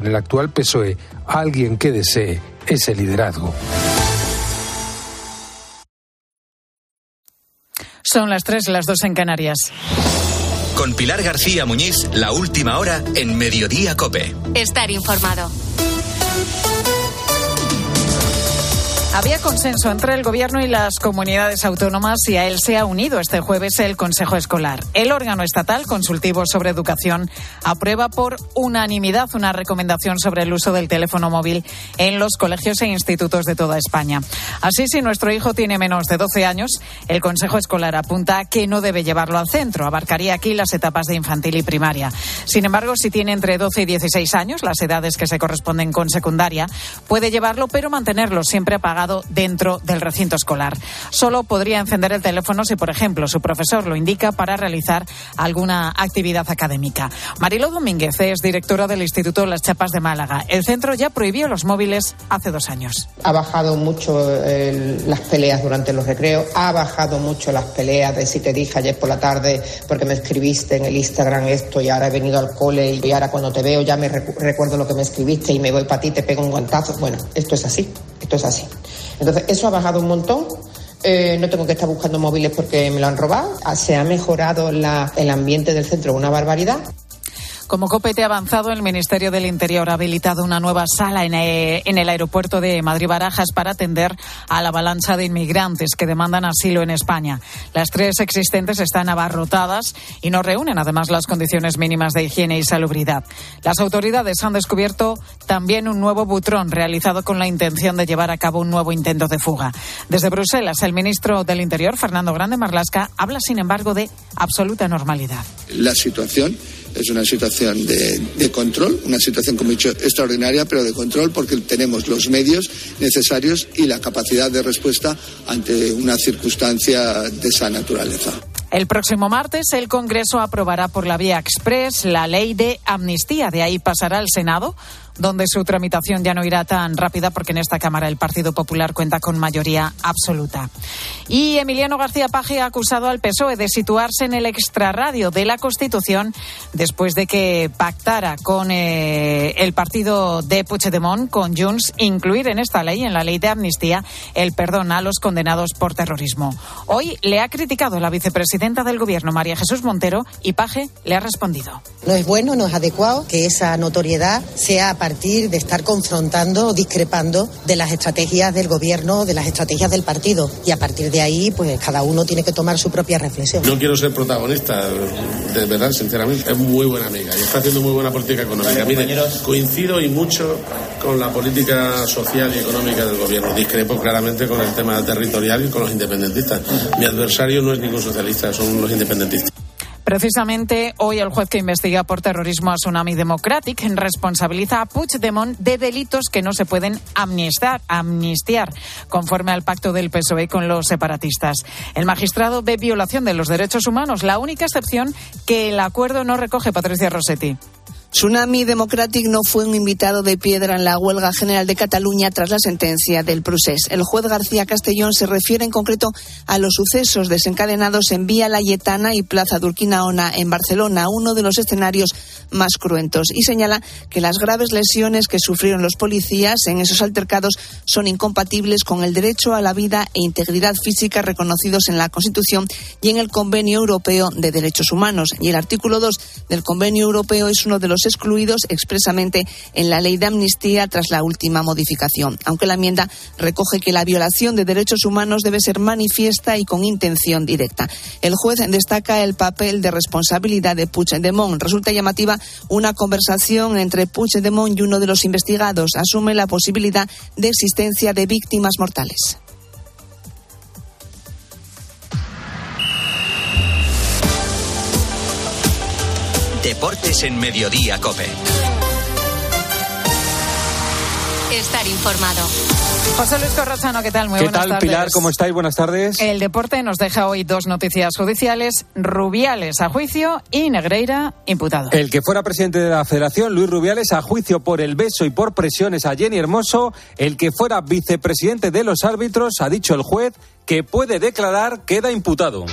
En el actual PSOE, alguien que desee ese liderazgo. Son las tres, las dos en Canarias. Con Pilar García Muñiz, la última hora en Mediodía Cope. Estar informado. Había consenso entre el Gobierno y las comunidades autónomas y a él se ha unido este jueves el Consejo Escolar. El órgano estatal consultivo sobre educación aprueba por unanimidad una recomendación sobre el uso del teléfono móvil en los colegios e institutos de toda España. Así, si nuestro hijo tiene menos de 12 años, el Consejo Escolar apunta que no debe llevarlo al centro. Abarcaría aquí las etapas de infantil y primaria. Sin embargo, si tiene entre 12 y 16 años, las edades que se corresponden con secundaria, puede llevarlo, pero mantenerlo siempre apagado dentro del recinto escolar. Solo podría encender el teléfono si, por ejemplo, su profesor lo indica para realizar alguna actividad académica. Marilo Domínguez es directora del Instituto Las Chapas de Málaga. El centro ya prohibió los móviles hace dos años. Ha bajado mucho las peleas durante los recreos, ha bajado mucho las peleas de si te dije ayer por la tarde porque me escribiste en el Instagram esto y ahora he venido al cole y ahora cuando te veo ya me recuerdo lo que me escribiste y me voy para ti, te pego un guantazo. Bueno, esto es así, esto es así. Entonces, eso ha bajado un montón. Eh, no tengo que estar buscando móviles porque me lo han robado. Se ha mejorado el ambiente del centro una barbaridad. Como copete avanzado, el Ministerio del Interior ha habilitado una nueva sala eh, en, el aeropuerto de Madrid-Barajas para atender a la avalancha de inmigrantes que demandan asilo en España. Las tres existentes están abarrotadas y no reúnen además las condiciones mínimas de higiene y salubridad. Las autoridades han descubierto también un nuevo butrón realizado con la intención de llevar a cabo un nuevo intento de fuga. Desde Bruselas, el ministro del Interior, Fernando Grande Marlasca, habla sin embargo de absoluta normalidad. La situación es una situación de, control, una situación, como he dicho, extraordinaria, pero de control porque tenemos los medios necesarios y la capacidad de respuesta ante una circunstancia de esa naturaleza. El próximo martes el Congreso aprobará por la vía express la ley de amnistía. De ahí pasará al Senado donde su tramitación ya no irá tan rápida porque en esta Cámara el Partido Popular cuenta con mayoría absoluta. Y Emiliano García Paje ha acusado al PSOE de situarse en el extrarradio de la Constitución después de que pactara con eh, el partido de Puigdemont, con Junts, incluir en esta ley, en la ley de amnistía, el perdón a los condenados por terrorismo. Hoy le ha criticado la vicepresidenta del Gobierno, María Jesús Montero, y Paje le ha respondido. No es bueno, no es adecuado que esa notoriedad sea para partir de estar confrontando o discrepando de las estrategias del gobierno, de las estrategias del partido. Y a partir de ahí, pues cada uno tiene que tomar su propia reflexión. No quiero ser protagonista, de verdad, sinceramente. Es muy buena amiga y está haciendo muy buena política económica. Mire, coincido y mucho con la política social y económica del gobierno. Discrepo claramente con el tema territorial y con los independentistas. Mi adversario no es ningún socialista, son los independentistas. Precisamente hoy el juez que investiga por terrorismo a Tsunami Democratic responsabiliza a Puigdemont de delitos que no se pueden amnistiar, amnistiar conforme al pacto del PSOE con los separatistas. El magistrado ve violación de los derechos humanos, la única excepción que el acuerdo no recoge, Patricia Rossetti. Tsunami Democratic no fue un invitado de piedra en la huelga general de Cataluña tras la sentencia del procés. El juez García Castellón se refiere en concreto a los sucesos desencadenados en Vía Layetana y Plaza Durquinaona en Barcelona, uno de los escenarios más cruentos, y señala que las graves lesiones que sufrieron los policías en esos altercados son incompatibles con el derecho a la vida e integridad física reconocidos en la Constitución y en el Convenio Europeo de Derechos Humanos. Y el artículo 2 del Convenio Europeo es uno de los excluidos expresamente en la ley de amnistía tras la última modificación, aunque la enmienda recoge que la violación de derechos humanos debe ser manifiesta y con intención directa. El juez destaca el papel de responsabilidad de Puigdemont. Resulta llamativa una conversación entre Puigdemont y uno de los investigados. Asume la posibilidad de existencia de víctimas mortales. Deportes en Mediodía, Cope. Estar informado. José Luis Corrozano, ¿qué tal? Muy ¿Qué buenas tal, tardes. Pilar? ¿Cómo estáis? Buenas tardes. El deporte nos deja hoy dos noticias judiciales. Rubiales a juicio y Negreira imputado. El que fuera presidente de la federación, Luis Rubiales, a juicio por el beso y por presiones a Jenny Hermoso. El que fuera vicepresidente de los árbitros, ha dicho el juez, que puede declarar queda imputado.